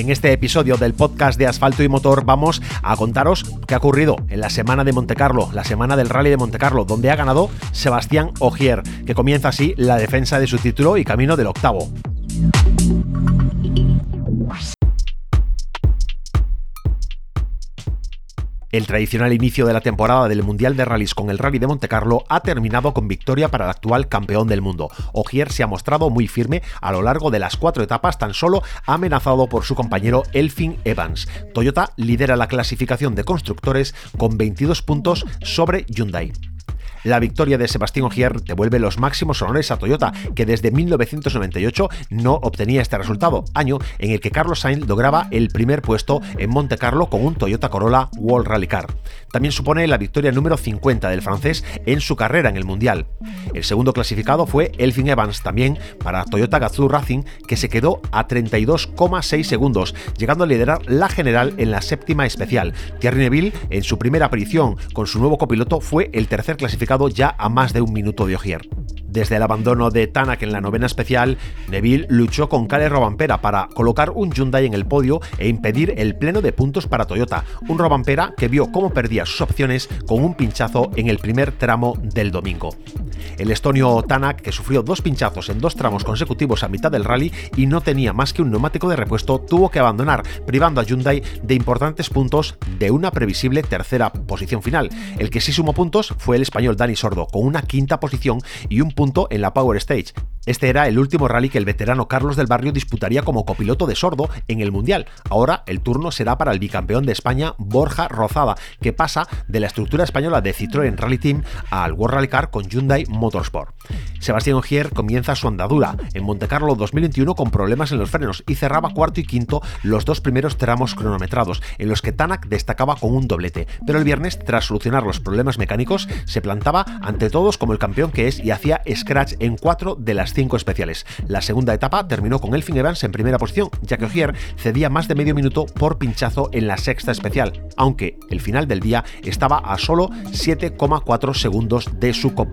En este episodio del podcast de Asfalto y Motor vamos a contaros qué ha ocurrido en la semana de Montecarlo, la semana del Rally de Montecarlo, donde ha ganado Sebastián Ogier, que comienza así la defensa de su título y camino del octavo. El tradicional inicio de la temporada del Mundial de Rallys con el Rally de Montecarlo ha terminado con victoria para el actual campeón del mundo. Ogier se ha mostrado muy firme a lo largo de las cuatro etapas, tan solo amenazado por su compañero Elfin Evans. Toyota lidera la clasificación de constructores con 22 puntos sobre Hyundai. La victoria de Sebastián Ogier devuelve los máximos honores a Toyota, que desde 1998 no obtenía este resultado, año en el que Carlos Sainz lograba el primer puesto en Monte Carlo con un Toyota Corolla World Rally Car. También supone la victoria número 50 del francés en su carrera en el Mundial. El segundo clasificado fue Elfin Evans, también para Toyota Gazoo Racing, que se quedó a 32,6 segundos, llegando a liderar la general en la séptima especial. Thierry Neville, en su primera aparición con su nuevo copiloto, fue el tercer clasificado ya a más de un minuto de Ogier. Desde el abandono de Tanak en la novena especial, Neville luchó con Kale Robampera para colocar un Hyundai en el podio e impedir el pleno de puntos para Toyota, un Robampera que vio cómo perdía sus opciones con un pinchazo en el primer tramo del domingo. El estonio Tanak, que sufrió dos pinchazos en dos tramos consecutivos a mitad del rally y no tenía más que un neumático de repuesto, tuvo que abandonar, privando a Hyundai de importantes puntos de una previsible tercera posición final. El que sí sumó puntos fue el español Dani Sordo, con una quinta posición y un punto en la Power Stage. Este era el último rally que el veterano Carlos del Barrio disputaría como copiloto de sordo en el Mundial. Ahora el turno será para el bicampeón de España, Borja Rozada, que pasa de la estructura española de Citroën Rally Team al World Rally Car con Hyundai Motorsport. Sebastián Ogier comienza su andadura en Montecarlo 2021 con problemas en los frenos y cerraba cuarto y quinto los dos primeros tramos cronometrados, en los que Tanak destacaba con un doblete. Pero el viernes, tras solucionar los problemas mecánicos, se plantaba ante todos como el campeón que es y hacía scratch en cuatro de las cinco especiales. La segunda etapa terminó con Elfin Evans en primera posición, ya que Ogier cedía más de medio minuto por pinchazo en la sexta especial, aunque el final del día estaba a solo 7,4 segundos de su cop.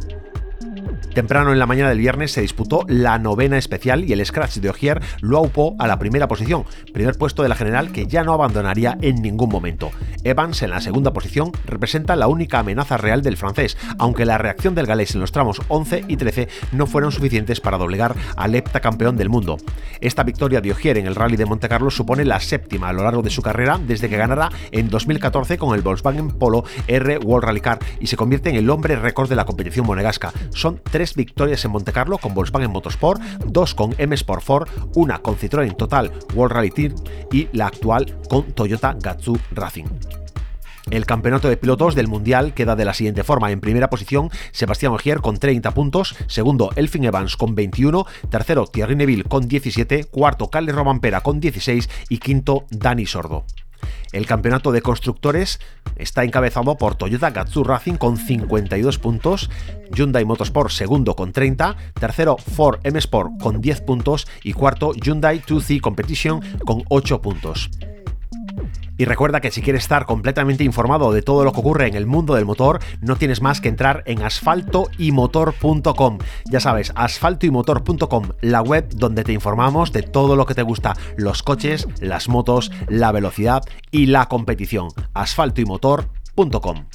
Temprano en la mañana del viernes se disputó la novena especial y el scratch de Ogier lo aupó a la primera posición, primer puesto de la general que ya no abandonaría en ningún momento. Evans en la segunda posición representa la única amenaza real del francés, aunque la reacción del galés en los tramos 11 y 13 no fueron suficientes para doblegar al heptacampeón del mundo. Esta victoria de Ogier en el Rally de Monte Carlo supone la séptima a lo largo de su carrera desde que ganara en 2014 con el Volkswagen Polo R World Rally Car y se convierte en el hombre récord de la competición monegasca. Son tres victorias en Montecarlo con Volkswagen Motorsport, dos con M Sport 4, una con Citroën Total World Rally Team y la actual con Toyota Gazoo Racing. El campeonato de pilotos del Mundial queda de la siguiente forma. En primera posición, Sebastián Ogier con 30 puntos. Segundo, Elfin Evans con 21. Tercero, Thierry Neville con 17. Cuarto, Carles Romampera con 16. Y quinto, Dani Sordo. El campeonato de constructores está encabezado por Toyota Gazoo Racing con 52 puntos, Hyundai Motorsport segundo con 30, tercero Ford M Sport con 10 puntos y cuarto Hyundai 2C Competition con 8 puntos. Y recuerda que si quieres estar completamente informado de todo lo que ocurre en el mundo del motor, no tienes más que entrar en asfaltoymotor.com. Ya sabes, asfaltoymotor.com, la web donde te informamos de todo lo que te gusta, los coches, las motos, la velocidad y la competición. asfaltoymotor.com.